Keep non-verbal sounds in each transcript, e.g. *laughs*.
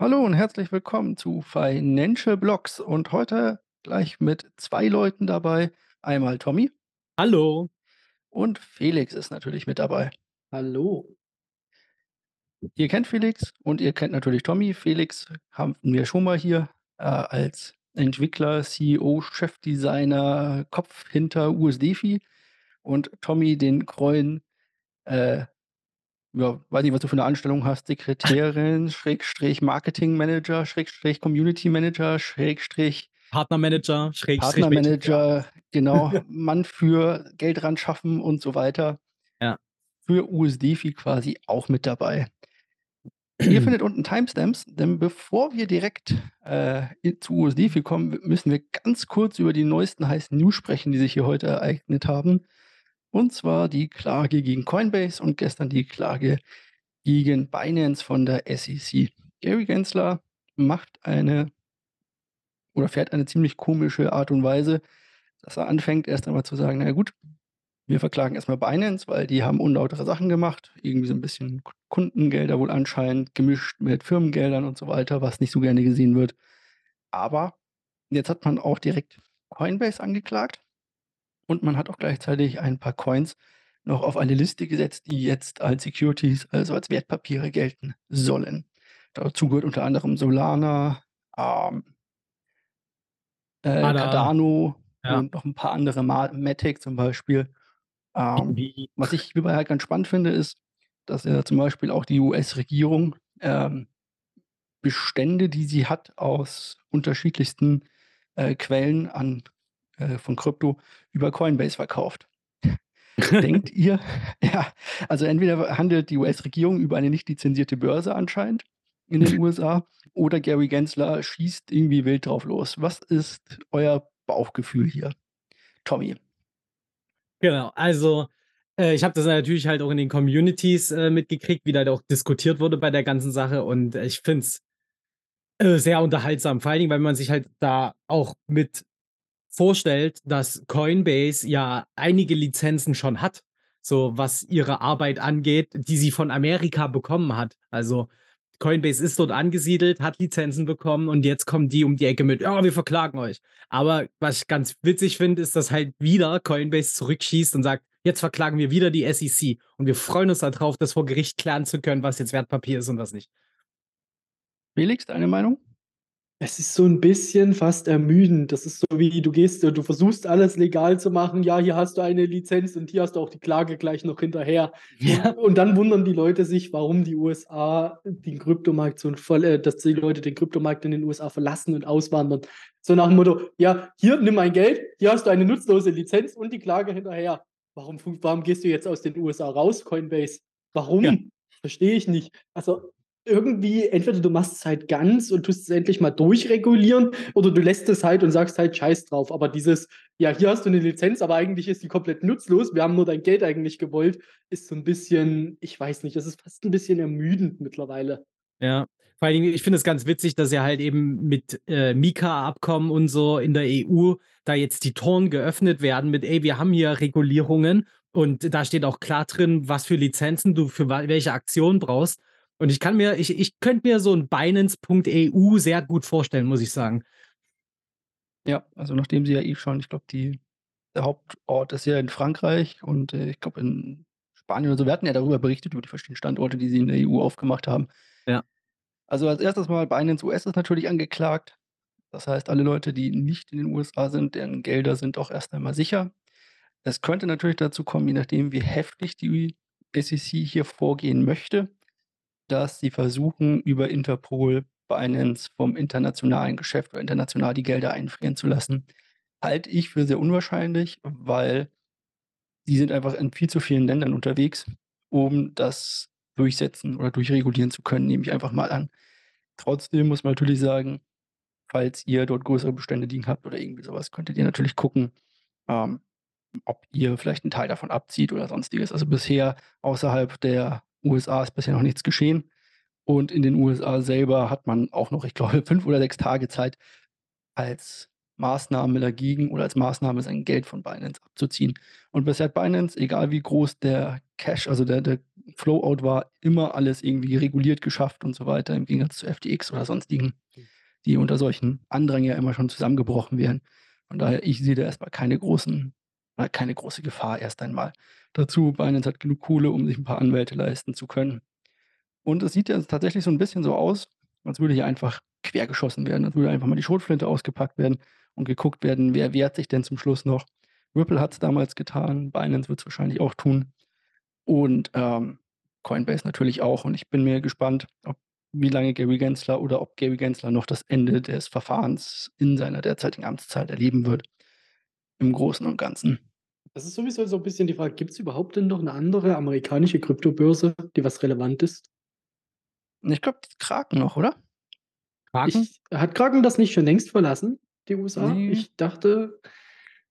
Hallo und herzlich willkommen zu Financial Blocks und heute gleich mit zwei Leuten dabei. Einmal Tommy Hallo. und Felix ist natürlich mit dabei. Hallo. Ihr kennt Felix und ihr kennt natürlich Tommy. Felix haben wir schon mal hier äh, als Entwickler, CEO, Chefdesigner, Kopf hinter USDFI und Tommy den treuen, äh, ja, weiß nicht, was du für eine Anstellung hast, Sekretärin, *laughs* Schrägstrich Marketingmanager, Schrägstrich Community Manager, Schrägstrich Partnermanager, Schrägstrich Partnermanager, genau, Mann für Geld ran schaffen und so weiter. Ja. Für USDFI quasi auch mit dabei. Ihr *clears throat* findet unten Timestamps, denn bevor wir direkt äh, zu USDFI kommen, müssen wir ganz kurz über die neuesten heißen News sprechen, die sich hier heute ereignet haben. Und zwar die Klage gegen Coinbase und gestern die Klage gegen Binance von der SEC. Gary Gensler macht eine oder fährt eine ziemlich komische Art und Weise, dass er anfängt, erst einmal zu sagen, na gut, wir verklagen erstmal Binance, weil die haben unlautere Sachen gemacht, irgendwie so ein bisschen Kundengelder wohl anscheinend gemischt mit Firmengeldern und so weiter, was nicht so gerne gesehen wird. Aber jetzt hat man auch direkt Coinbase angeklagt und man hat auch gleichzeitig ein paar Coins noch auf eine Liste gesetzt, die jetzt als Securities, also als Wertpapiere gelten sollen. Dazu gehört unter anderem Solana, ähm, äh. Cardano Ja. und noch ein paar andere, Ma Matic zum Beispiel. Ähm, was ich hierbei halt ganz spannend finde, ist, dass ja zum Beispiel auch die US-Regierung ähm, Bestände, die sie hat aus unterschiedlichsten äh, Quellen an, äh, von Krypto über Coinbase verkauft. *laughs* Denkt ihr, *laughs* ja, also entweder handelt die US-Regierung über eine nicht lizenzierte Börse anscheinend in den *laughs* USA oder Gary Gensler schießt irgendwie wild drauf los. Was ist euer Bauchgefühl hier? Tommy. Genau, also äh, ich habe das natürlich halt auch in den Communities äh, mitgekriegt, wie da auch diskutiert wurde bei der ganzen Sache und äh, ich finde es äh, sehr unterhaltsam, vor allen Dingen, weil man sich halt da auch mit vorstellt, dass Coinbase ja einige Lizenzen schon hat, so was ihre Arbeit angeht, die sie von Amerika bekommen hat. Also Coinbase ist dort angesiedelt, hat Lizenzen bekommen und jetzt kommen die um die Ecke mit, ja, wir verklagen euch. Aber was ich ganz witzig finde, ist, dass halt wieder Coinbase zurückschießt und sagt, jetzt verklagen wir wieder die SEC und wir freuen uns darauf, das vor Gericht klären zu können, was jetzt Wertpapier ist und was nicht. Felix, deine Meinung? Es ist so ein bisschen fast ermüdend. Das ist so wie du gehst, du versuchst alles legal zu machen. Ja, hier hast du eine Lizenz und hier hast du auch die Klage gleich noch hinterher. Ja. Und, dann wundern die Leute sich, warum die USA den Kryptomarkt so voll, äh, dass die Leute den Kryptomarkt in den USA verlassen und auswandern. So nach dem Motto, ja, hier nimm mein Geld, hier hast du eine nutzlose Lizenz und die Klage hinterher. Warum, warum gehst du jetzt aus den USA raus, Coinbase? Warum? Ja. Verstehe ich nicht. Also irgendwie, entweder du machst es halt ganz und tust es endlich mal durchregulieren oder du lässt es halt und sagst halt Scheiß drauf. Aber dieses, ja, hier hast du eine Lizenz, aber eigentlich ist die komplett nutzlos, wir haben nur dein Geld eigentlich gewollt, ist so ein bisschen, ich weiß nicht, das ist fast ein bisschen ermüdend mittlerweile. Ja, vor allen Dingen, ich finde es ganz witzig, dass ja halt eben mit äh, Mika-Abkommen und so in der EU da jetzt die Toren geöffnet werden mit, ey, wir haben hier Regulierungen und da steht auch klar drin, was für Lizenzen du für welche Aktion brauchst. Und ich kann mir, ich, ich könnte mir so ein Binance.eu sehr gut vorstellen, muss ich sagen. Ja, also nachdem sie ja eh schon, ich glaube, die der Hauptort ist ja in Frankreich und, äh, ich glaube in Spanien oder so. Wir hatten ja darüber berichtet, über die verschiedenen Standorte, die sie in der EU aufgemacht haben. Ja. Also als erstes mal Binance US ist natürlich angeklagt. Das heißt, alle Leute, die nicht in den USA sind, deren Gelder sind auch erst einmal sicher. Es könnte natürlich dazu kommen, je nachdem, wie heftig die SEC hier vorgehen möchte, dass sie versuchen, über Interpol Binance vom internationalen Geschäft oder international die Gelder einfrieren zu lassen. Halte ich für sehr unwahrscheinlich, weil die sind einfach in viel zu vielen Ländern unterwegs, um das durchsetzen oder durchregulieren zu können, nehme ich einfach mal an. Trotzdem muss man natürlich sagen, falls ihr dort größere Bestände liegen habt oder irgendwie sowas, könntet ihr natürlich gucken, ähm, ob ihr vielleicht einen Teil davon abzieht oder sonstiges. Also bisher außerhalb der USA ist bisher noch nichts geschehen. Und in den USA selber hat man auch noch, ich glaube, *laughs* fünf oder sechs Tage Zeit, als Maßnahme dagegen oder als Maßnahme sein Geld von Binance abzuziehen. Und bisher hat Binance, egal wie groß der Cache, also der, der Flowout war immer alles irgendwie reguliert geschafft und so weiter, im Gegensatz zu FTX oder sonstigen, die unter solchen Andrang ja immer schon zusammengebrochen wären. Von daher, ich sehe da erstmal keine großen, äh, keine große Gefahr erst einmal. Dazu, Binance hat genug Kohle, um sich ein paar Anwälte leisten zu können. Und es sieht ja tatsächlich so ein bisschen so aus, als würde hier einfach quergeschossen werden, als würde einfach mal die Schrotflinte ausgepackt werden und geguckt werden, wer wehrt sich denn zum Schluss noch. Ripple hat es damals getan, Binance wird es wahrscheinlich auch tun. Und ähm, Coinbase natürlich auch. Und ich bin mir gespannt, ob wie lange Gary Gensler oder ob Gary Gensler noch das Ende des Verfahrens in seiner derzeitigen Amtszeit erleben wird. Im Großen und Ganzen. Das ist sowieso so ein bisschen die Frage, gibt es überhaupt denn noch eine andere amerikanische Kryptobörse, die was relevant ist? Ich glaube, Kraken noch, oder? Kraken? Ich, hat Kraken das nicht schon längst verlassen, die USA? Nee. Ich dachte,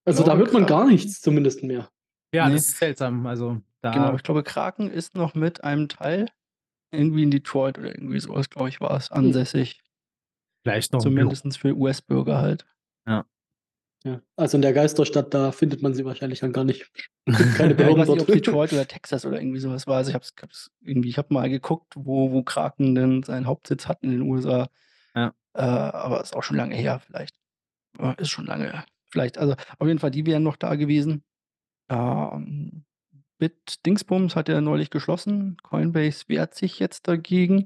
also da hört man gar nichts zumindest mehr. Ja, nee. das ist seltsam. Also da genau, ich glaube, Kraken ist noch mit einem Teil irgendwie in Detroit oder irgendwie sowas, glaube ich, war es hm. ansässig. Vielleicht noch. Zumindest für US-Bürger halt. Ja. Ja, also in der Geisterstadt, da findet man sie wahrscheinlich dann gar nicht. Keine *laughs* ja, ich weiß nicht, ob Detroit oder Texas oder irgendwie sowas war. Also ich habe irgendwie, ich habe mal geguckt, wo, wo Kraken denn seinen Hauptsitz hat in den USA. Ja. Äh, aber ist auch schon lange her, vielleicht. Ist schon lange. Vielleicht, also auf jeden Fall, die wären noch da gewesen. Ähm, Bit Dingsbums hat ja neulich geschlossen. Coinbase wehrt sich jetzt dagegen.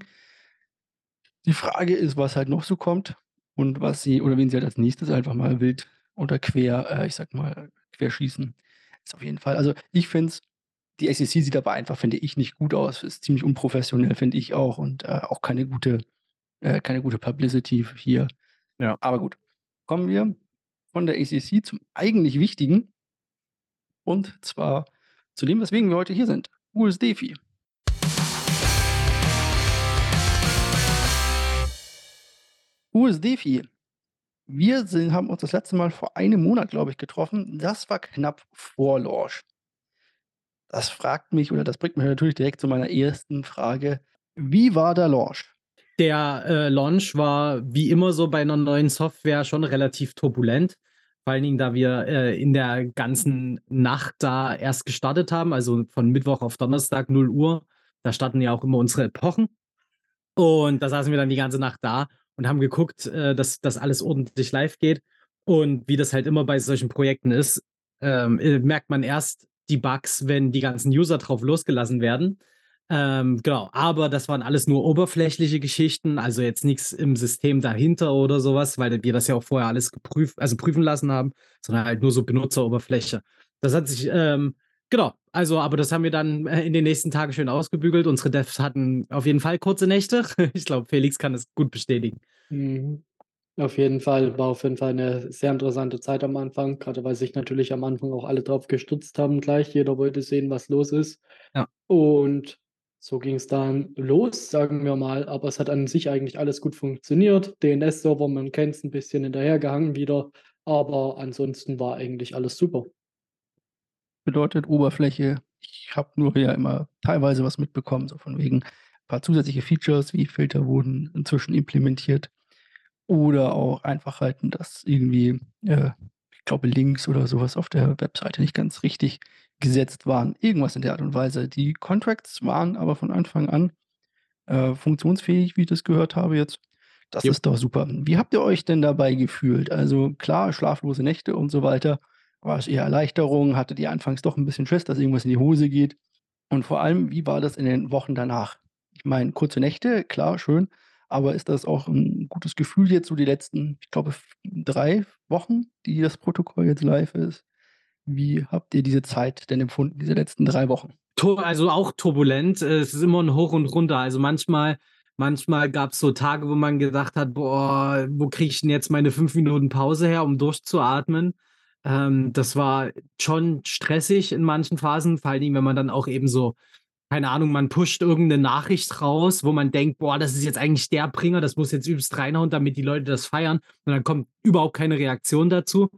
Die Frage ist, was halt noch so kommt und was sie, oder wen sie halt als nächstes einfach mal wild oder quer, äh, ich sag mal, querschießen. Ist auf jeden Fall. Also ich finde es, die SEC sieht aber einfach, finde ich, nicht gut aus. Ist ziemlich unprofessionell, finde ich auch. Und äh, auch keine gute, äh, keine gute Publicity hier. Ja. Aber gut. Kommen wir von der ACC zum eigentlich Wichtigen. Und zwar zu dem, weswegen wir heute hier sind. USDFI. USDFI wir sind, haben uns das letzte Mal vor einem Monat, glaube ich, getroffen. Das war knapp vor Launch. Das fragt mich oder das bringt mich natürlich direkt zu meiner ersten Frage. Wie war der Launch? Der äh, Launch war wie immer so bei einer neuen Software schon relativ turbulent. Vor allen Dingen, da wir äh, in der ganzen Nacht da erst gestartet haben, also von Mittwoch auf Donnerstag 0 Uhr. Da starten ja auch immer unsere Epochen. Und da saßen wir dann die ganze Nacht da und haben geguckt, äh, dass das alles ordentlich live geht. Und wie das halt immer bei solchen Projekten ist, ähm, äh, merkt man erst die Bugs, wenn die ganzen User drauf losgelassen werden. Ähm, genau, aber das waren alles nur oberflächliche Geschichten, also jetzt nichts im System dahinter oder sowas, weil wir das ja auch vorher alles geprüft, also prüfen lassen haben, sondern halt nur so Benutzeroberfläche. Das hat sich ähm, Genau, also, aber das haben wir dann äh, in den nächsten Tagen schön ausgebügelt. Unsere Devs hatten auf jeden Fall kurze Nächte. *laughs* Ich glaube, Felix kann das gut bestätigen. Mhm. Auf jeden Fall, war auf jeden Fall eine sehr interessante Zeit am Anfang, gerade weil sich natürlich am Anfang auch alle drauf gestützt haben gleich. Jeder wollte sehen, was los ist. Ja. Und so ging es dann los, sagen wir mal. Aber es hat an sich eigentlich alles gut funktioniert. DNS-Server, man kennt es, ein bisschen hinterhergehangen wieder. Aber ansonsten war eigentlich alles super bedeutet Oberfläche. Ich habe nur ja immer teilweise was mitbekommen, so von wegen ein paar zusätzliche Features wie Filter wurden inzwischen implementiert. Oder auch Einfachheiten, dass irgendwie, äh, ich glaube, Links oder sowas auf der Webseite nicht ganz richtig gesetzt waren. Irgendwas in der Art und Weise. Die Contracts waren aber von Anfang an äh, funktionsfähig, wie ich das gehört habe jetzt. Das yep. ist doch super. Wie habt ihr euch denn dabei gefühlt? Also klar, schlaflose Nächte und so weiter war es eher Erleichterung? Hattet ihr anfangs doch ein bisschen Schiss, dass irgendwas in die Hose geht? Und vor allem, wie war das in den Wochen danach? Ich meine, kurze Nächte, klar, schön, aber ist das auch ein gutes Gefühl jetzt so die letzten, ich glaube, drei Wochen, die das Protokoll jetzt live ist? Wie habt ihr diese Zeit denn empfunden, diese letzten drei Wochen? Also auch turbulent. Es ist immer ein Hoch und Runter. Also manchmal, manchmal gab es so Tage, wo man gedacht hat, boah, wo kriege ich denn jetzt meine fünf Minuten Pause her, um durchzuatmen? Ähm, das war schon stressig in manchen Phasen, vor allen Dingen, wenn man dann auch eben so, keine Ahnung, man pusht irgendeine Nachricht raus, wo man denkt, boah, das ist jetzt eigentlich der Bringer, das muss jetzt übelst reinhauen, damit die Leute das feiern. Und dann kommt überhaupt keine Reaktion dazu.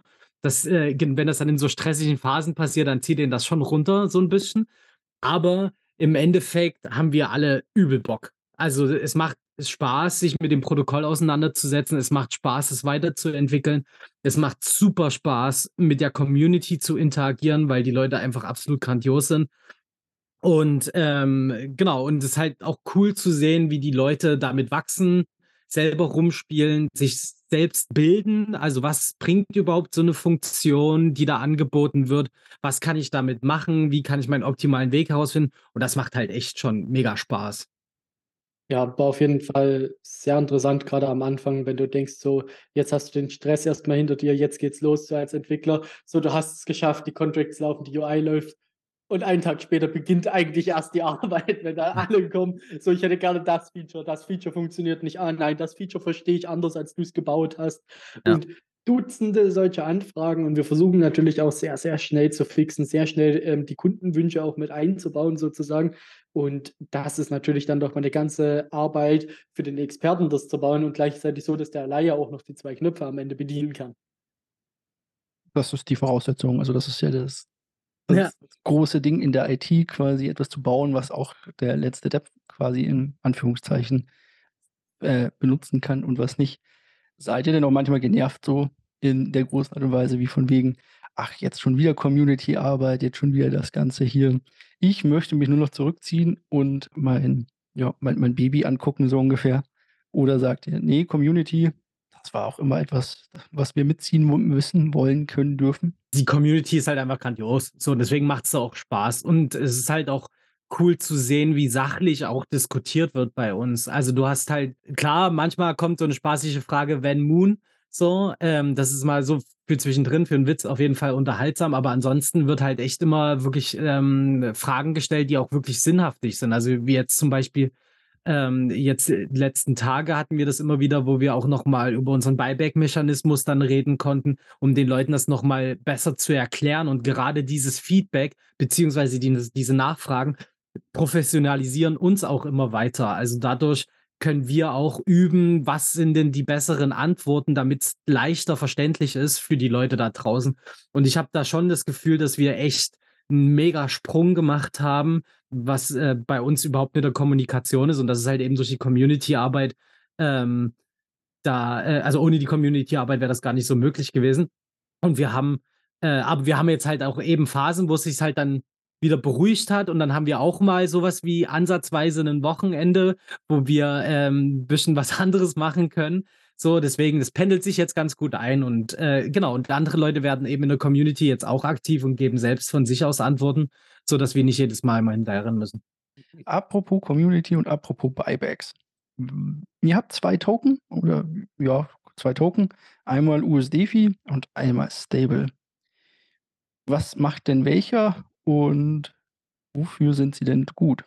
Das, äh, wenn das dann in so stressigen Phasen passiert, dann zieht den das schon runter, so ein bisschen. Aber im Endeffekt haben wir alle übel Bock. Also es macht Spaß, sich mit dem Protokoll auseinanderzusetzen. Es macht Spaß, es weiterzuentwickeln. Es macht super Spaß, mit der Community zu interagieren, weil die Leute einfach absolut grandios sind. Und ähm, genau, und es ist halt auch cool zu sehen, wie die Leute damit wachsen, selber rumspielen, sich selbst bilden. Also was bringt überhaupt so eine Funktion, die da angeboten wird? Was kann ich damit machen? Wie kann ich meinen optimalen Weg herausfinden? Und das macht halt echt schon mega Spaß. Ja, war auf jeden Fall sehr interessant, gerade am Anfang, wenn du denkst, so, jetzt hast du den Stress erstmal hinter dir, jetzt geht's los so als Entwickler. So, du hast es geschafft, die Contracts laufen, die UI läuft. Und einen Tag später beginnt eigentlich erst die *laughs* Arbeit, wenn da alle kommen. So, ich hätte gerne das Feature, das Feature funktioniert nicht. Ah, nein, das Feature verstehe ich anders, als du es gebaut hast. Ja. Und Dutzende solcher Anfragen und wir versuchen natürlich auch sehr, sehr schnell zu fixen, sehr schnell ähm, die Kundenwünsche auch mit einzubauen sozusagen. Und das ist natürlich dann doch mal eine ganze Arbeit für den Experten, das zu bauen und gleichzeitig so, dass der Laie auch noch die zwei Knöpfe am Ende bedienen kann. Das ist die Voraussetzung. Also das ist ja das das ja. große Ding in der IT quasi etwas zu bauen, was auch der letzte Depp quasi in Anführungszeichen äh, benutzen kann und was nicht. Seid ihr denn auch manchmal genervt so in der großen Art und Weise wie von wegen, ach, jetzt schon wieder Community-Arbeit, jetzt schon wieder das Ganze hier. Ich möchte mich nur noch zurückziehen und mein, ja, mein, mein Baby angucken, so ungefähr. Oder sagt ihr, nee, Community, das war auch immer etwas, was wir mitziehen müssen, wollen, können, dürfen. Die Community ist halt einfach grandios. So, deswegen macht es auch Spaß. Und es ist halt auch cool zu sehen, wie sachlich auch diskutiert wird bei uns. Also du hast halt, klar, manchmal kommt so eine spaßige Frage, wenn Moon, so, ähm, das ist mal so für zwischendrin, für einen Witz auf jeden Fall unterhaltsam, aber ansonsten wird halt echt immer wirklich ähm, Fragen gestellt, die auch wirklich sinnhaftig sind. Also wie jetzt zum Beispiel, ähm, jetzt letzten Tage hatten wir das immer wieder, wo wir auch nochmal über unseren Buyback-Mechanismus dann reden konnten, um den Leuten das nochmal besser zu erklären. Und gerade dieses Feedback, beziehungsweise die, diese Nachfragen, professionalisieren uns auch immer weiter. Also dadurch können wir auch üben, was sind denn die besseren Antworten, damit es leichter verständlich ist für die Leute da draußen. Und ich habe da schon das Gefühl, dass wir echt einen mega Sprung gemacht haben, was äh, bei uns überhaupt mit der Kommunikation ist. Und das ist halt eben durch die Community-Arbeit. Ähm, da, äh, also ohne die Community-Arbeit wäre das gar nicht so möglich gewesen. Und wir haben, äh, aber wir haben jetzt halt auch eben Phasen, wo es sich halt dann wieder beruhigt hat. Und dann haben wir auch mal sowas wie ansatzweise ein Wochenende, wo wir ähm, ein bisschen was *laughs* anderes machen können. So, deswegen, das pendelt sich jetzt ganz gut ein und äh, genau, und andere Leute werden eben in der Community jetzt auch aktiv und geben selbst von sich aus Antworten, sodass wir nicht jedes Mal mal hinterherrennen müssen. Apropos Community und apropos Buybacks. Ihr habt zwei Token oder ja, zwei Token, einmal USDFI und einmal Stable. Was macht denn welcher und wofür sind sie denn gut?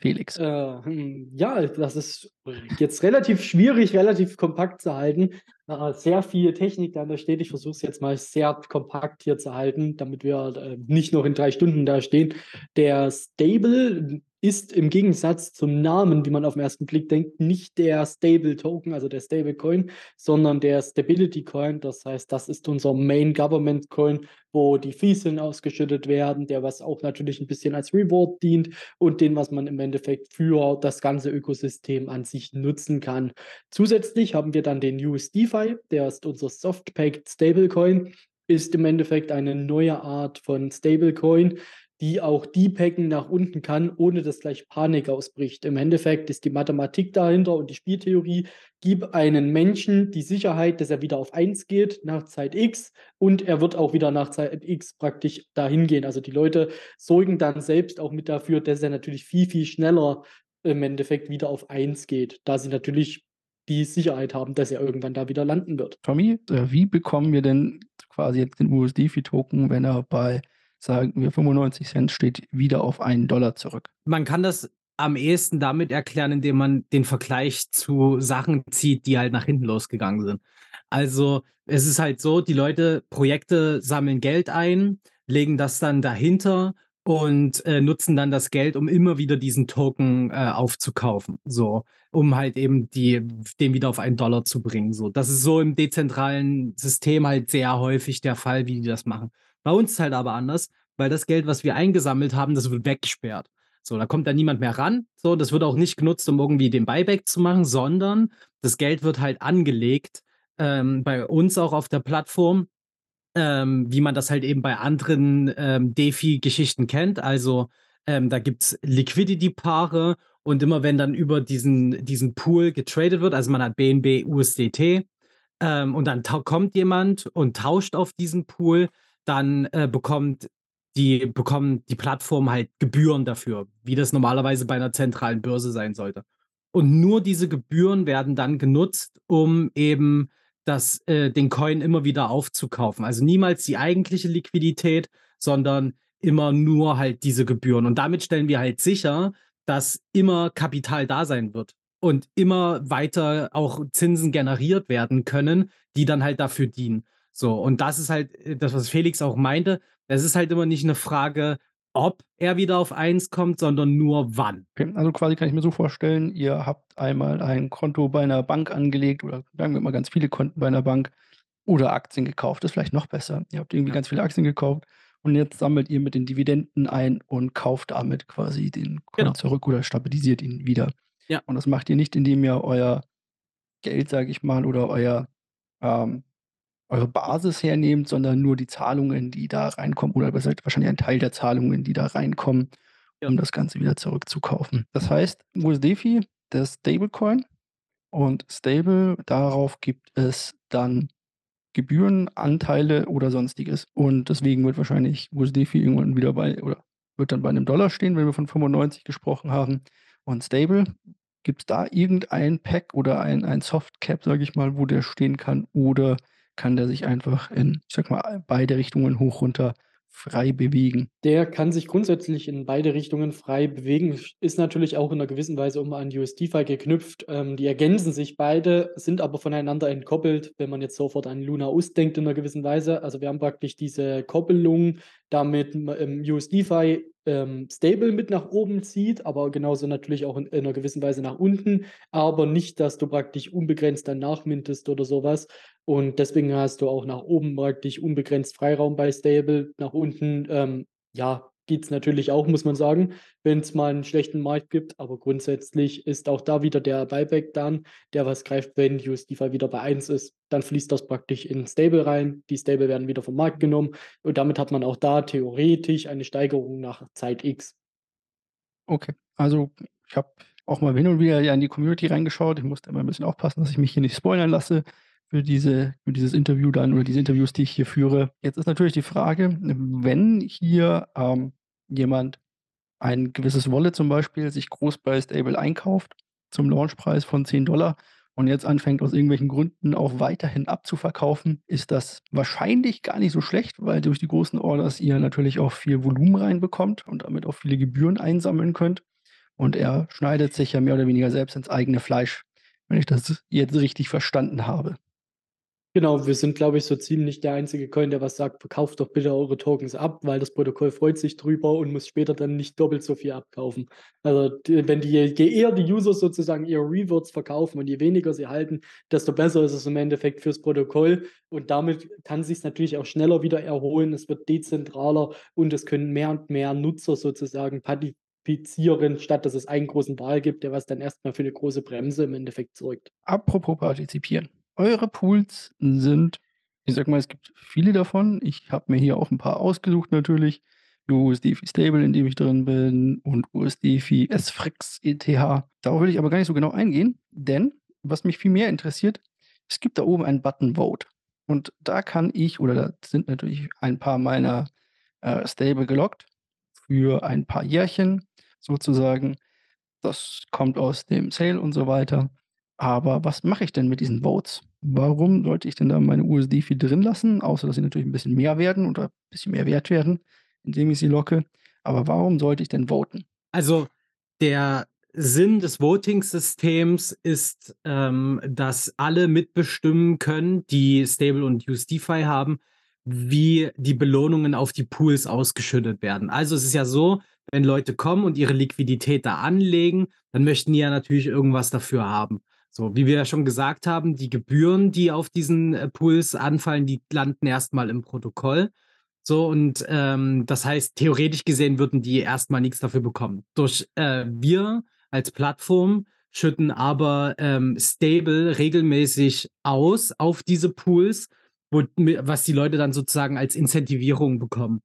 Felix. Äh, hm, ja, das ist jetzt relativ schwierig, relativ kompakt zu halten. Äh, sehr viel Technik da steht. Ich versuche es jetzt mal sehr kompakt hier zu halten, damit wir äh, nicht noch in drei Stunden da stehen. Der Stable ist im Gegensatz zum Namen, wie man auf den ersten Blick denkt, nicht der Stable Token, also der Stable Coin, sondern der Stability Coin. Das heißt, das ist unser Main Government Coin, wo die Fieseln ausgeschüttet werden, der was auch natürlich ein bisschen als Reward dient und den, was man im Endeffekt für das ganze Ökosystem an sich nutzen kann. Zusätzlich haben wir dann den USDFi, der ist unser Soft-Packed Stablecoin, ist im Endeffekt eine neue Art von Stablecoin, die auch die packen nach unten kann, ohne dass gleich Panik ausbricht. Im Endeffekt ist die Mathematik dahinter und die Spieltheorie, gib einen Menschen die Sicherheit, dass er wieder auf 1 geht nach Zeit X und er wird auch wieder nach Zeit X praktisch dahin gehen. Also die Leute sorgen dann selbst auch mit dafür, dass er natürlich viel, viel schneller im Endeffekt wieder auf 1 geht, da sie natürlich die Sicherheit haben, dass er irgendwann da wieder landen wird. Tommy, äh, wie bekommen wir denn quasi jetzt den USD-Token, wenn er bei sagen wir 95 Cent steht wieder auf einen Dollar zurück. Man kann das am ehesten damit erklären, indem man den Vergleich zu Sachen zieht, die halt nach hinten losgegangen sind. Also es ist halt so, die Leute, Projekte sammeln Geld ein, legen das dann dahinter und äh, nutzen dann das Geld, um immer wieder diesen Token äh, aufzukaufen. So, um halt eben die, den wieder auf einen Dollar zu bringen. So, das ist so im dezentralen System halt sehr häufig der Fall, wie die das machen. Bei uns ist halt aber anders, weil das Geld, was wir eingesammelt haben, das wird weggesperrt. So, da kommt da niemand mehr ran. So, das wird auch nicht genutzt, um irgendwie den Buyback zu machen, sondern das Geld wird halt angelegt ähm, bei uns auch auf der Plattform, ähm, wie man das halt eben bei anderen ähm, DeFi-Geschichten kennt. Also Ähm, da gibt es Liquidity-Paare und immer wenn dann über diesen, diesen Pool getradet wird, also man hat BNB USDT ähm, und dann kommt jemand und tauscht auf diesen Pool, dann äh, bekommt die bekommen die Plattform halt Gebühren dafür, wie das normalerweise bei einer zentralen Börse sein sollte. Und nur diese Gebühren werden dann genutzt, um eben das, äh, den Coin immer wieder aufzukaufen. Also niemals die eigentliche Liquidität, sondern immer nur halt diese Gebühren. Und damit stellen wir halt sicher, dass immer Kapital da sein wird und immer weiter auch Zinsen generiert werden können, die dann halt dafür dienen. So, und das ist halt äh, das, was Felix auch meinte. Es ist halt immer nicht eine Frage, ob er wieder auf 1 kommt, sondern nur wann. Okay, also quasi kann ich mir so vorstellen, ihr habt einmal ein Konto bei einer Bank angelegt oder sagen wir mal ganz viele Konten bei einer Bank oder Aktien gekauft. Das ist vielleicht noch besser. Ihr habt irgendwie Ja. ganz viele Aktien gekauft und jetzt sammelt ihr mit den Dividenden ein und kauft damit quasi den Coin Genau. zurück oder stabilisiert ihn wieder. Ja. Und das macht ihr nicht, indem ihr euer Geld, sage ich mal, oder euer ähm, eure Basis hernehmt, sondern nur die Zahlungen, die da reinkommen, oder besser gesagt wahrscheinlich ein Teil der Zahlungen, die da reinkommen, um das Ganze wieder zurückzukaufen. Das heißt, USDFI, der Stablecoin und Stable, darauf gibt es dann Gebühren, Anteile oder sonstiges. Und deswegen wird wahrscheinlich USDFI irgendwann wieder bei, oder wird dann bei einem Dollar stehen, wenn wir von 95 gesprochen haben. Und Stable, gibt es da irgendein Pack oder ein, ein Softcap, sage ich mal, wo der stehen kann? Oder kann der sich einfach in, ich sag mal, beide Richtungen hoch, runter frei bewegen? Der kann sich grundsätzlich in beide Richtungen frei bewegen. Ist natürlich auch in einer gewissen Weise immer an USDFi geknüpft. Ähm, die ergänzen sich beide, sind aber voneinander entkoppelt, wenn man jetzt sofort an Luna US denkt in einer gewissen Weise. Also wir haben praktisch diese Koppelung, damit ähm, USDFi ähm, stable mit nach oben zieht, aber genauso natürlich auch in, in einer gewissen Weise nach unten, aber nicht, dass du praktisch unbegrenzt dann nachmintest oder sowas. Und deswegen hast du auch nach oben praktisch unbegrenzt Freiraum bei Stable. Nach unten, ähm, ja, geht es natürlich auch, muss man sagen, wenn es mal einen schlechten Markt gibt. Aber grundsätzlich ist auch da wieder der Buyback dann, der was greift, wenn USDFi wieder bei 1 ist. Dann fließt das praktisch in Stable rein. Die Stable werden wieder vom Markt genommen. Und damit hat man auch da theoretisch eine Steigerung nach Zeit X. Okay, also ich habe auch mal hin und wieder in die Community reingeschaut. Ich musste immer ein bisschen aufpassen, dass ich mich hier nicht spoilern lasse für, diese, für dieses Interview dann oder diese Interviews, die ich hier führe. Jetzt ist natürlich die Frage, wenn hier ähm, jemand ein gewisses Wallet zum Beispiel sich groß bei Stable einkauft zum Launchpreis von 10 Dollar und jetzt anfängt aus irgendwelchen Gründen auch weiterhin abzuverkaufen, ist das wahrscheinlich gar nicht so schlecht, weil durch die großen Orders ihr natürlich auch viel Volumen reinbekommt und damit auch viele Gebühren einsammeln könnt. Und er schneidet sich ja mehr oder weniger selbst ins eigene Fleisch, wenn ich das jetzt richtig verstanden habe. Genau, wir sind, glaube ich, so ziemlich der einzige Coin, der was sagt, verkauft doch bitte eure Tokens ab, weil das Protokoll freut sich drüber und muss später dann nicht doppelt so viel abkaufen. Also wenn die, je eher die User sozusagen ihre Rewards verkaufen und je weniger sie halten, desto besser ist es im Endeffekt fürs Protokoll und damit kann sich natürlich auch schneller wieder erholen. Es wird dezentraler und es können mehr und mehr Nutzer sozusagen partizipieren, statt dass es einen großen Wahl gibt, der was dann erstmal für eine große Bremse im Endeffekt sorgt. Apropos partizipieren. Eure Pools sind, ich sag mal, es gibt viele davon. Ich habe mir hier auch ein paar ausgesucht natürlich. USDFI Stable, in dem ich drin bin, und USDFI SFRIX ETH. Darauf will ich aber gar nicht so genau eingehen, denn was mich viel mehr interessiert, es gibt da oben einen Button Vote. Und da kann ich, oder da sind natürlich ein paar meiner äh, Stable gelockt für ein paar Jährchen sozusagen. Das kommt aus dem Sale und so weiter. Aber was mache ich denn mit diesen Votes? Warum sollte ich denn da meine USDFI drin lassen? Außer, dass sie natürlich ein bisschen mehr werden oder ein bisschen mehr wert werden, indem ich sie locke. Aber warum sollte ich denn voten? Also der Sinn des Voting-Systems ist, ähm, dass alle mitbestimmen können, die Stable und USDFi haben, wie die Belohnungen auf die Pools ausgeschüttet werden. Also es ist ja so, wenn Leute kommen und ihre Liquidität da anlegen, dann möchten die ja natürlich irgendwas dafür haben. So, wie wir ja schon gesagt haben, die Gebühren, die auf diesen äh, Pools anfallen, die landen erstmal im Protokoll. So, und ähm, das heißt, theoretisch gesehen würden die erstmal nichts dafür bekommen. Durch äh, wir als Plattform schütten aber ähm, Stable regelmäßig aus auf diese Pools, wo, was die Leute dann sozusagen als Incentivierung bekommen.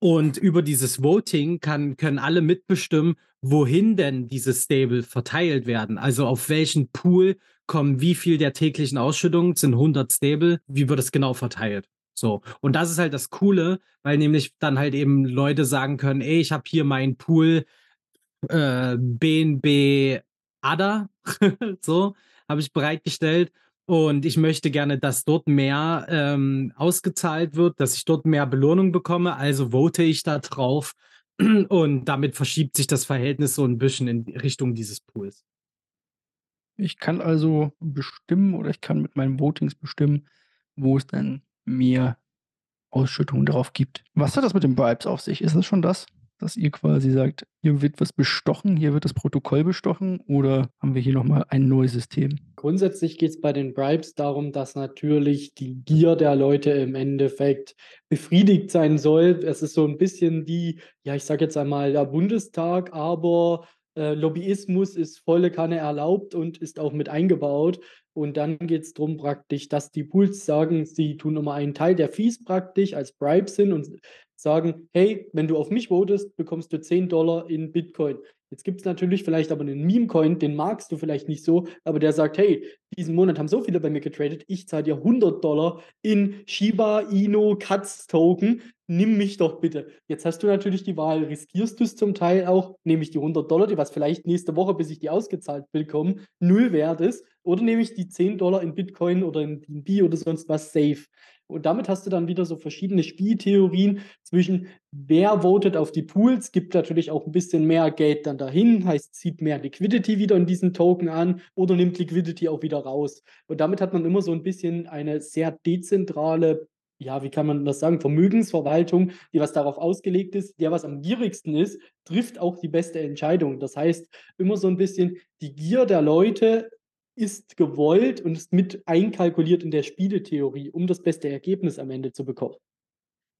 Und über dieses Voting kann, können alle mitbestimmen, wohin denn diese Stable verteilt werden. Also auf welchen Pool kommen wie viel der täglichen Ausschüttungen, sind 100 Stable, wie wird es genau verteilt. So. Und das ist halt das Coole, weil nämlich dann halt eben Leute sagen können, ey, ich habe hier meinen Pool äh, BNB ADA, *laughs* so, habe ich bereitgestellt. Und ich möchte gerne, dass dort mehr ähm, ausgezahlt wird, dass ich dort mehr Belohnung bekomme. Also vote ich da drauf. *clears throat* Und damit verschiebt sich das Verhältnis so ein bisschen in Richtung dieses Pools. Ich kann also bestimmen oder ich kann mit meinen Votings bestimmen, wo es dann mehr Ausschüttungen darauf gibt. Was hat das mit den Bribes auf sich? Ist das schon das, dass ihr quasi sagt, hier wird was bestochen, hier wird das Protokoll bestochen oder haben wir hier nochmal ein neues System? Grundsätzlich geht es bei den Bribes darum, dass natürlich die Gier der Leute im Endeffekt befriedigt sein soll. Es ist so ein bisschen wie, ja, ich sage jetzt einmal der Bundestag, aber äh, Lobbyismus ist volle Kanne erlaubt und ist auch mit eingebaut. Und dann geht es darum praktisch, dass die Pools sagen, sie tun immer einen Teil der Fees praktisch als Bribes hin und sagen, hey, wenn du auf mich votest, bekommst du 10 Dollar in Bitcoin. Jetzt gibt es natürlich vielleicht aber einen Meme-Coin, den magst du vielleicht nicht so, aber der sagt, hey, diesen Monat haben so viele bei mir getradet, ich zahle dir 100 Dollar in Shiba Inu Katz Token, nimm mich doch bitte. Jetzt hast du natürlich die Wahl, riskierst du es zum Teil auch, nehme ich die 100 Dollar, die was vielleicht nächste Woche, bis ich die ausgezahlt bekomme, null wert ist, oder nehme ich die 10 Dollar in Bitcoin oder in BNB oder sonst was safe. Und damit hast du dann wieder so verschiedene Spieltheorien zwischen, wer votet auf die Pools, gibt natürlich auch ein bisschen mehr Geld dann dahin, heißt, zieht mehr Liquidity wieder in diesen Token an oder nimmt Liquidity auch wieder raus. Und damit hat man immer so ein bisschen eine sehr dezentrale ja, wie kann man das sagen, Vermögensverwaltung, die was darauf ausgelegt ist, der was am gierigsten ist, trifft auch die beste Entscheidung. Das heißt, immer so ein bisschen die Gier der Leute ist gewollt und ist mit einkalkuliert in der Spieletheorie, um das beste Ergebnis am Ende zu bekommen.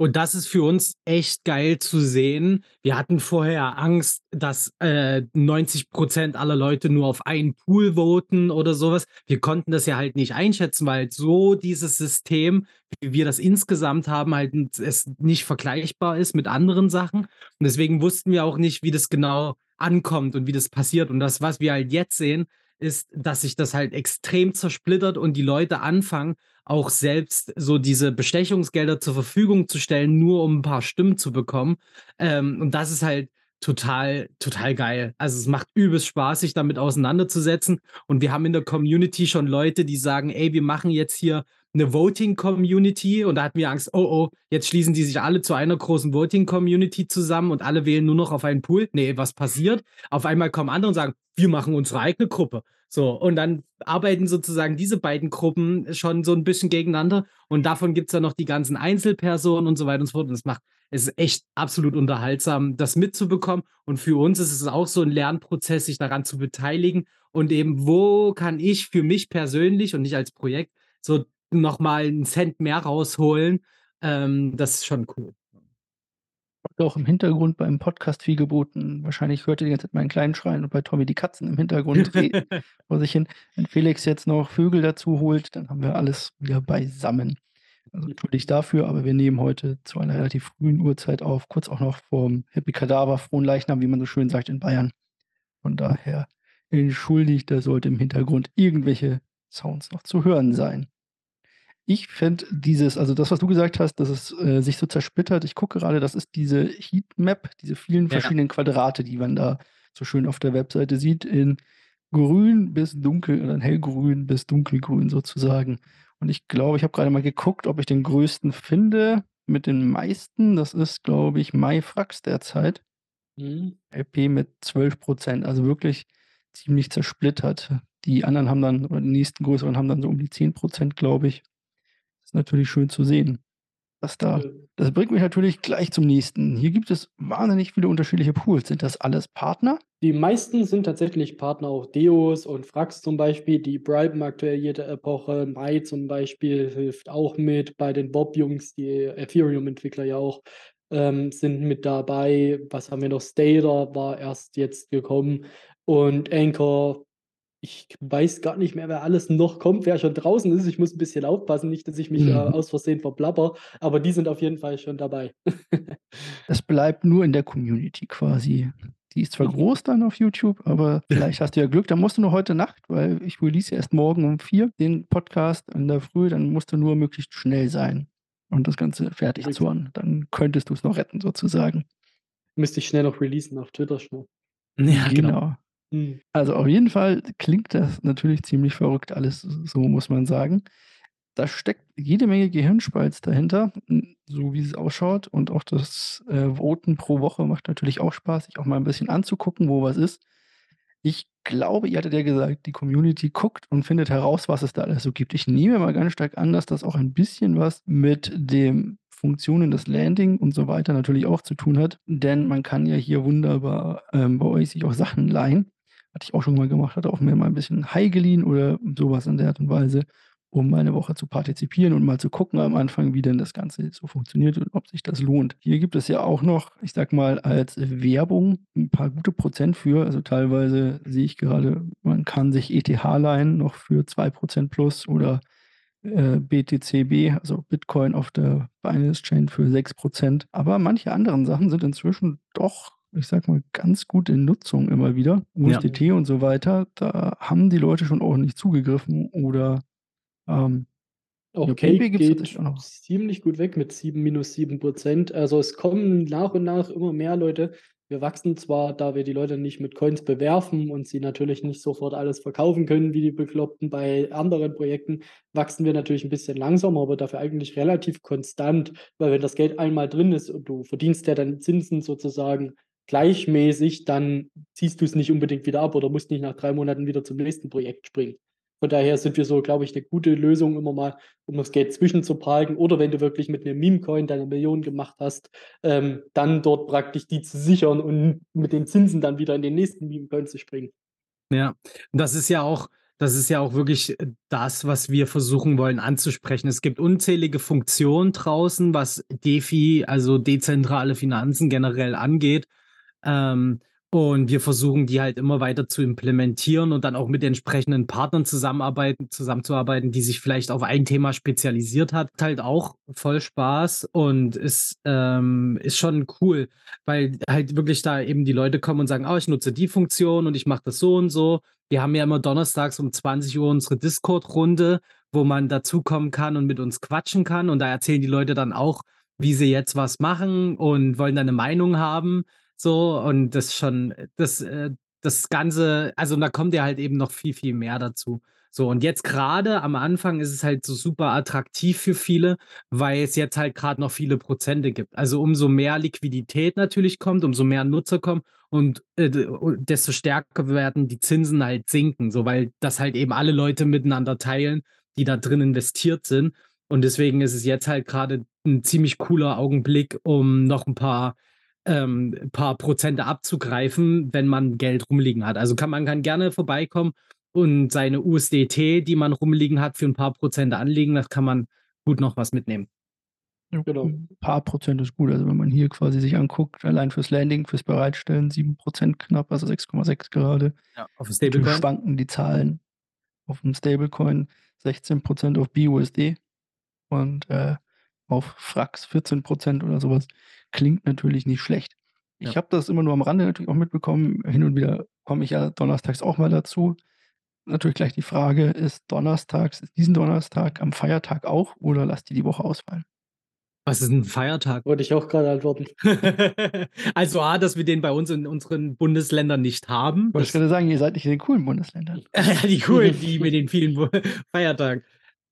Und das ist für uns echt geil zu sehen. Wir hatten vorher Angst, dass äh, 90 Prozent aller Leute nur auf einen Pool voten oder sowas. Wir konnten das ja halt nicht einschätzen, weil so dieses System, wie wir das insgesamt haben, halt es nicht vergleichbar ist mit anderen Sachen. Und deswegen wussten wir auch nicht, wie das genau ankommt und wie das passiert. Und das, was wir halt jetzt sehen, ist, dass sich das halt extrem zersplittert und die Leute anfangen, auch selbst so diese Bestechungsgelder zur Verfügung zu stellen, nur um ein paar Stimmen zu bekommen. Ähm, und das ist halt total, total geil. Also es macht übelst Spaß, sich damit auseinanderzusetzen. Und wir haben in der Community schon Leute, die sagen, ey, wir machen jetzt hier eine Voting-Community und da hatten wir Angst, oh oh, jetzt schließen die sich alle zu einer großen Voting-Community zusammen und alle wählen nur noch auf einen Pool. Nee, was passiert? Auf einmal kommen andere und sagen, wir machen unsere eigene Gruppe. So, und dann arbeiten sozusagen diese beiden Gruppen schon so ein bisschen gegeneinander und davon gibt es dann noch die ganzen Einzelpersonen und so weiter und so fort. Und es macht, es ist echt absolut unterhaltsam, das mitzubekommen. Und für uns ist es auch so ein Lernprozess, sich daran zu beteiligen und eben, wo kann ich für mich persönlich und nicht als Projekt so nochmal einen Cent mehr rausholen. Ähm, das ist schon cool. Auch im Hintergrund beim Podcast viel geboten. Wahrscheinlich hört ihr die ganze Zeit meinen kleinen Schreien und bei Tommy die Katzen im Hintergrund *laughs* vor sich hin. Wenn Felix jetzt noch Vögel dazu holt, dann haben wir alles wieder beisammen. Also entschuldigt dafür, aber wir nehmen heute zu einer relativ frühen Uhrzeit auf, kurz auch noch vom Happy Kadaver, frohen Leichnam, wie man so schön sagt in Bayern. Von daher entschuldigt, da sollte im Hintergrund irgendwelche Sounds noch zu hören sein. Ich fände dieses, also das, was du gesagt hast, dass es äh, sich so zersplittert. Ich gucke gerade, das ist diese Heatmap, diese vielen ja. verschiedenen Quadrate, die man da so schön auf der Webseite sieht, in grün bis dunkel oder in hellgrün bis dunkelgrün sozusagen. Und ich glaube, ich habe gerade mal geguckt, ob ich den größten finde mit den meisten. Das ist, glaube ich, MyFrax derzeit. Mhm. LP mit 12 Prozent, also wirklich ziemlich zersplittert. Die anderen haben dann, oder die nächsten größeren haben dann so um die 10 Prozent, glaube ich ist natürlich schön zu sehen. Was da. Das bringt mich natürlich gleich zum nächsten. Hier gibt es wahnsinnig viele unterschiedliche Pools. Sind das alles Partner? Die meisten sind tatsächlich Partner, auch Deos und Frax zum Beispiel, die briben aktuell jede Epoche. Mai zum Beispiel hilft auch mit. Bei den Bob-Jungs, die Ethereum-Entwickler ja auch, ähm, sind mit dabei. Was haben wir noch? Stader war erst jetzt gekommen. Und Anchor ich weiß gar nicht mehr, wer alles noch kommt, wer schon draußen ist. Ich muss ein bisschen aufpassen, nicht, dass ich mich äh, Mhm. aus Versehen verplapper, aber die sind auf jeden Fall schon dabei. *laughs* Es bleibt nur in der Community quasi. Die ist zwar Mhm. groß dann auf YouTube, aber *laughs* vielleicht hast du ja Glück. Dann musst du nur heute Nacht, weil ich release erst morgen um vier den Podcast in der Früh, dann musst du nur möglichst schnell sein und das Ganze fertig Richtig. zurren. Dann könntest du es noch retten, sozusagen. Müsste ich schnell noch releasen auf Twitter schnell. Ja, genau. Hm. Also auf jeden Fall klingt das natürlich ziemlich verrückt alles, so muss man sagen. Da steckt jede Menge Gehirnspalz dahinter, n- so wie es ausschaut. Und auch das äh, Voten pro Woche macht natürlich auch Spaß, sich auch mal ein bisschen anzugucken, wo was ist. Ich glaube, ihr hattet ja gesagt, die Community guckt und findet heraus, was es da alles so gibt. Ich nehme mal ganz stark an, dass das auch ein bisschen was mit den Funktionen des Landing und so weiter natürlich auch zu tun hat. Denn man kann ja hier wunderbar ähm, bei euch sich auch Sachen leihen. Hatte ich auch schon mal gemacht, hatte auch mir mal ein bisschen Hai geliehen oder sowas in der Art und Weise, um eine Woche zu partizipieren und mal zu gucken am Anfang, wie denn das Ganze so funktioniert und ob sich das lohnt. Hier gibt es ja auch noch, ich sag mal, als Werbung ein paar gute Prozent für. Also teilweise sehe ich gerade, man kann sich ETH leihen, noch für 2% plus oder äh, BTCB, also Bitcoin auf der Binance Chain für 6%. Aber manche anderen Sachen sind inzwischen doch, ich sag mal, ganz gut in Nutzung immer wieder. Ja. USDT und so weiter, da haben die Leute schon ordentlich zugegriffen oder ähm, Auch Ja, Cake geht auch noch. ziemlich gut weg mit 7 minus 7 Prozent. Also es kommen nach und nach immer mehr Leute. Wir wachsen zwar, da wir die Leute nicht mit Coins bewerfen und sie natürlich nicht sofort alles verkaufen können, wie die Bekloppten bei anderen Projekten, wachsen wir natürlich ein bisschen langsamer, aber dafür eigentlich relativ konstant, weil wenn das Geld einmal drin ist und du verdienst ja dann Zinsen sozusagen gleichmäßig, dann ziehst du es nicht unbedingt wieder ab oder musst nicht nach drei Monaten wieder zum nächsten Projekt springen. Von daher sind wir so, glaube ich, eine gute Lösung immer mal, um das Geld zwischenzuparken. Oder wenn du wirklich mit einem Meme-Coin deine Million gemacht hast, ähm, dann dort praktisch die zu sichern und mit den Zinsen dann wieder in den nächsten Meme-Coin zu springen. Ja, das ist ja auch, das ist ja auch wirklich das, was wir versuchen wollen anzusprechen. Es gibt unzählige Funktionen draußen, was DeFi, also dezentrale Finanzen generell angeht. Ähm, und wir versuchen, die halt immer weiter zu implementieren und dann auch mit entsprechenden Partnern zusammenarbeiten, zusammenzuarbeiten, die sich vielleicht auf ein Thema spezialisiert hat. Halt auch voll Spaß und ist, ähm, ist schon cool, weil halt wirklich da eben die Leute kommen und sagen, oh, ich nutze die Funktion und ich mache das so und so. Wir haben ja immer donnerstags um 20 Uhr unsere Discord-Runde, wo man dazukommen kann und mit uns quatschen kann. Und da erzählen die Leute dann auch, wie sie jetzt was machen und wollen dann eine Meinung haben. So, und das schon, das, äh, das Ganze, also da kommt ja halt eben noch viel, viel mehr dazu. So, und jetzt gerade am Anfang ist es halt so super attraktiv für viele, weil es jetzt halt gerade noch viele Prozente gibt. Also umso mehr Liquidität natürlich kommt, umso mehr Nutzer kommen und äh, desto stärker werden die Zinsen halt sinken, so weil das halt eben alle Leute miteinander teilen, die da drin investiert sind. Und deswegen ist es jetzt halt gerade ein ziemlich cooler Augenblick, um noch ein paar ähm, ein paar Prozente abzugreifen, wenn man Geld rumliegen hat. Also kann man kann gerne vorbeikommen und seine USDT, die man rumliegen hat, für ein paar Prozente anlegen. Das kann man gut noch was mitnehmen. Ja, Genau. Ein paar Prozent ist gut. Also wenn man hier quasi sich anguckt, allein fürs Landing, fürs Bereitstellen 7% knapp, also 6,6 gerade. Ja, auf dem Stablecoin. schwanken die Zahlen auf dem Stablecoin 16% auf BUSD und äh, auf Frax 14% oder sowas. Klingt natürlich nicht schlecht. Ich Ja. habe das immer nur am Rande natürlich auch mitbekommen. Hin und wieder komme ich ja donnerstags auch mal dazu. Natürlich gleich die Frage, ist donnerstags, ist diesen Donnerstag am Feiertag auch oder lasst ihr die Woche ausfallen? Was ist ein Feiertag? Wollte ich auch gerade antworten. *laughs* also A, dass wir den bei uns in unseren Bundesländern nicht haben. Ich wollte Das, gerade sagen, ihr seid nicht in den coolen Bundesländern. *laughs* die coolen, die mit den vielen Feiertagen.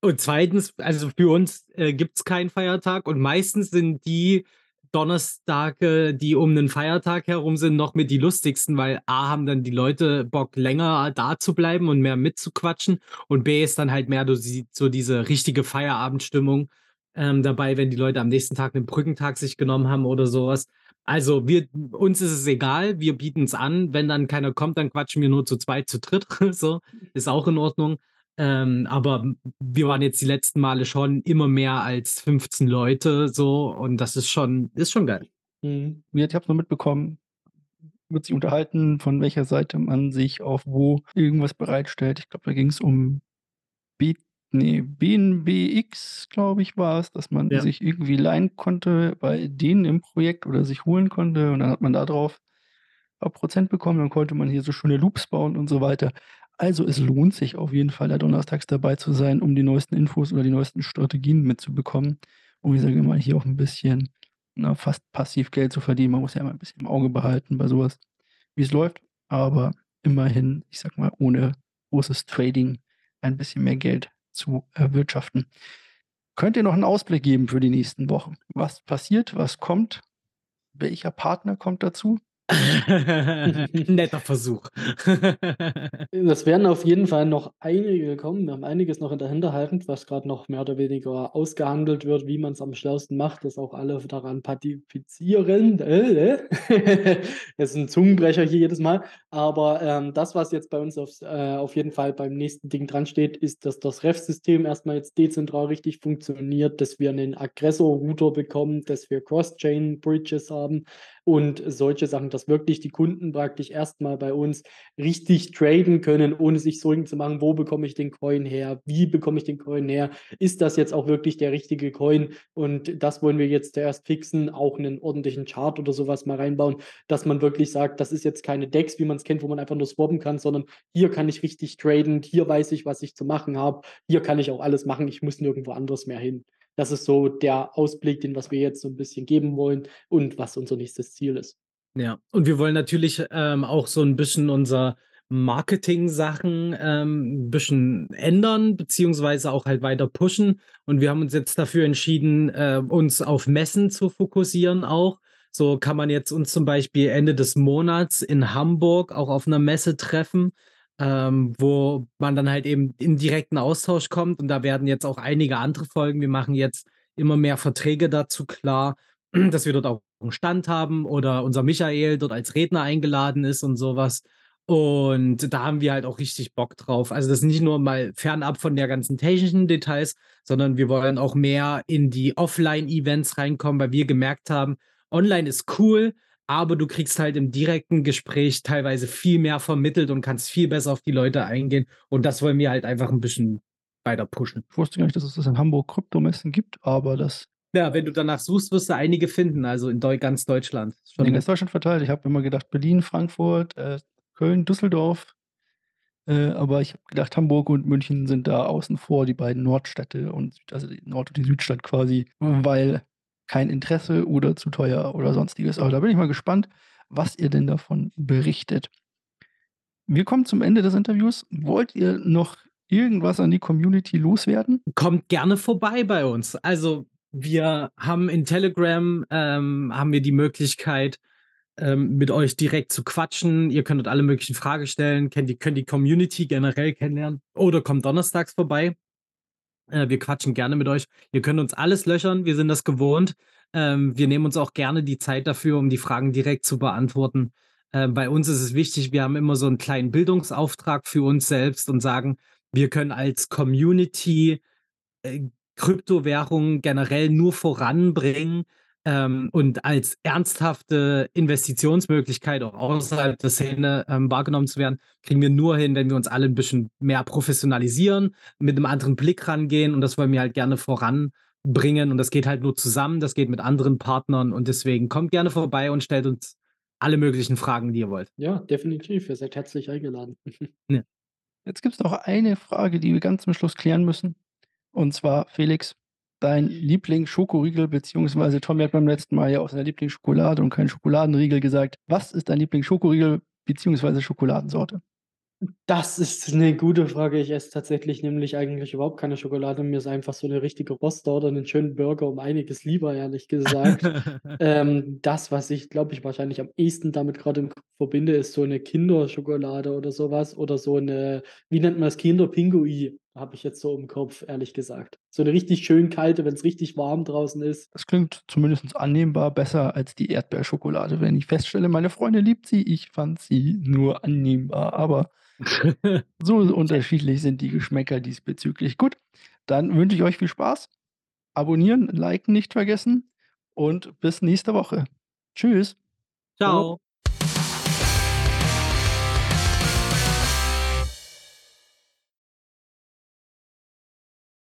Und zweitens, also für uns äh, gibt es keinen Feiertag und meistens sind die Donnerstage, die um einen Feiertag herum sind, noch mit die lustigsten, weil A haben dann die Leute Bock, länger da zu bleiben und mehr mitzuquatschen und B ist dann halt mehr so die- so diese richtige Feierabendstimmung ähm, dabei, wenn die Leute am nächsten Tag einen Brückentag sich genommen haben oder sowas. Also wir, uns ist es egal, wir bieten es an. Wenn dann keiner kommt, dann quatschen wir nur zu zweit, zu dritt. *laughs* so, ist auch in Ordnung. Ähm, aber wir waren jetzt die letzten Male schon immer mehr als 15 Leute so und das ist schon, ist schon geil. Mhm. Ich habe nur mitbekommen, wird sich unterhalten, von welcher Seite man sich auf wo irgendwas bereitstellt. Ich glaube, da ging es um B ne, BNBX, glaube ich, war es, dass man Ja. sich irgendwie leihen konnte bei denen im Projekt oder sich holen konnte und dann hat man da drauf paar Prozent bekommen, dann konnte man hier so schöne Loops bauen und so weiter. Also, es lohnt sich auf jeden Fall, da donnerstags dabei zu sein, um die neuesten Infos oder die neuesten Strategien mitzubekommen, um, ich sage mal, hier auch 'n bisschen, na, fast passiv Geld zu verdienen. Man muss ja immer 'n bisschen im Auge behalten bei so was, wie's läuft, aber immerhin, ich sage mal, ohne großes Trading ein bisschen mehr Geld zu erwirtschaften. Könnt ihr noch 'n Ausblick geben für die nächsten Wochen? Was passiert? Was kommt? Welcher Partner kommt dazu? *laughs* Netter Versuch. *laughs* Es werden auf jeden Fall noch einige kommen. Wir haben einiges noch in der Hinterhand, was grad noch mehr oder weniger ausgehandelt wird, wie man's am schlausten macht, dass auch alle daran partizipieren. *laughs* Das ist 'n Zungenbrecher hier jedes Mal. Aber, ähm, das, was jetzt bei uns aufs äh, auf jeden Fall beim nächsten Ding dran steht, ist, dass das REV-System erst mal jetzt dezentral richtig funktioniert, dass wir 'nen Aggressor-Router bekommen, dass wir Cross-Chain-Bridges haben und solche Sachen, dass wirklich die Kunden praktisch erst mal bei uns richtig traden können, ohne sich Sorgen zu machen: „Wo bekomme ich den Coin her? Wie bekomme ich den Coin her? Ist das jetzt auch wirklich der richtige Coin?“ Und das wollen wir jetzt zuerst fixen, auch 'nen ordentlichen Chart oder so was mal reinbauen, dass man wirklich sagt: „Das ist jetzt keine DEX, wie man's kennt, wo man einfach nur swappen kann, sondern hier kann ich richtig traden, hier weiß ich, was ich zu machen habe, hier kann ich auch alles machen, ich muss nirgendwo anders mehr hin.“ Das ist so der Ausblick, den was wir jetzt so 'n bisschen geben wollen und was unser nächstes Ziel ist. Ja, und wir wollen natürlich, ähm, auch so 'n bisschen unser Marketing-Sachen, ähm, 'n bisschen ändern, beziehungsweise auch halt weiter pushen. Und wir haben uns jetzt dafür entschieden, äh, uns auf Messen zu fokussieren auch. So kann man jetzt uns zum Beispiel Ende des Monats in Hamburg auch auf 'ner Messe treffen, ähm, wo man dann halt eben in direkten Austausch kommt. Und da werden jetzt auch einige andere folgen. Wir machen jetzt immer mehr Verträge dazu klar, *clears throat* dass wir dort auch 'n Stand haben oder unser Michael dort als Redner eingeladen ist und so was. Und da haben wir halt auch richtig Bock drauf. Also, das ist nicht nur mal fernab von der ganzen technischen Details, sondern wir wollen auch mehr in die Offline-Events reinkommen, weil wir gemerkt haben, online ist cool, aber du kriegst halt im direkten Gespräch teilweise viel mehr vermittelt und kannst viel besser auf die Leute eingehen. Und das wollen wir halt einfach 'n bisschen weiter pushen. Ich wusste gar nicht, dass es das in Hamburg Kryptomessen gibt, aber das Ja, wenn du danach suchst, wirst du einige finden, also in ganz Deutschland. Schon In ganz Deutschland verteilt. Ich habe immer gedacht, Berlin, Frankfurt, äh, Köln, Düsseldorf. Äh, aber ich habe gedacht, Hamburg und München sind da außen vor, die beiden Nordstädte und also die Nord und die Südstadt quasi, weil kein Interesse oder zu teuer oder Sonstiges. Aber da bin ich mal gespannt, was ihr denn davon berichtet. Wir kommen zum Ende des Interviews. Wollt ihr noch irgendwas an die Community loswerden? Kommt gerne vorbei bei uns. Also, wir haben in Telegram, ähm, haben wir die Möglichkeit, ähm, mit euch direkt zu quatschen. Ihr könnt alle möglichen Fragen stellen, kennt die könnt die Community generell kennenlernen oder kommt donnerstags vorbei. Äh, wir quatschen gerne mit euch. Ihr könnt uns alles löchern, wir sind das gewohnt. Ähm, wir nehmen uns auch gerne die Zeit dafür, um die Fragen direkt zu beantworten. Ähm, bei uns ist es wichtig, wir haben immer so 'n kleinen Bildungsauftrag für uns selbst und sagen, wir können als Community, äh, Kryptowährungen generell nur voranbringen, ähm, und als ernsthafte Investitionsmöglichkeit auch außerhalb der Szene, ähm, wahrgenommen zu werden, kriegen wir nur hin, wenn wir uns alle 'n bisschen mehr professionalisieren, mit 'nem anderen Blick rangehen und das wollen wir halt gerne voranbringen. Und das geht halt nur zusammen, das geht mit anderen Partnern und deswegen kommt gerne vorbei und stellt uns alle möglichen Fragen, die ihr wollt. Ja, definitiv. Ihr seid herzlich eingeladen. *laughs* Jetzt gibt's noch eine Frage, die wir ganz zum Schluss klären müssen. Und zwar, Felix, dein Lieblings-Schokoriegel, beziehungsweise Tommy hat beim letzten Mal ja auch seine Lieblingsschokolade und keinen Schokoladenriegel gesagt. Was ist dein Lieblings-Schokoriegel beziehungsweise Schokoladensorte? Das ist 'ne gute Frage. Ich esse tatsächlich nämlich eigentlich überhaupt keine Schokolade. Mir ist einfach so 'ne richtige Röster oder 'nen schönen Burger um einiges lieber, ehrlich gesagt. *laughs* Ähm, das, was ich, glaube ich, wahrscheinlich am ehesten damit Kopf verbinde, ist so 'ne Kinderschokolade oder so was oder so 'ne wie nennt man das? Kinderpingui habe ich jetzt so im Kopf, ehrlich gesagt. So 'ne richtig schön kalte, wenn's richtig warm draußen ist. Das klingt zumindest annehmbar besser als die Erdbeerschokolade. Wenn ich feststelle, meine Freundin liebt sie, ich fand sie nur annehmbar, aber *laughs* so unterschiedlich sind die Geschmäcker diesbezüglich. Gut, dann wünsche ich euch viel Spaß. Abonnieren, liken nicht vergessen und bis nächste Woche. Tschüss. Tschau.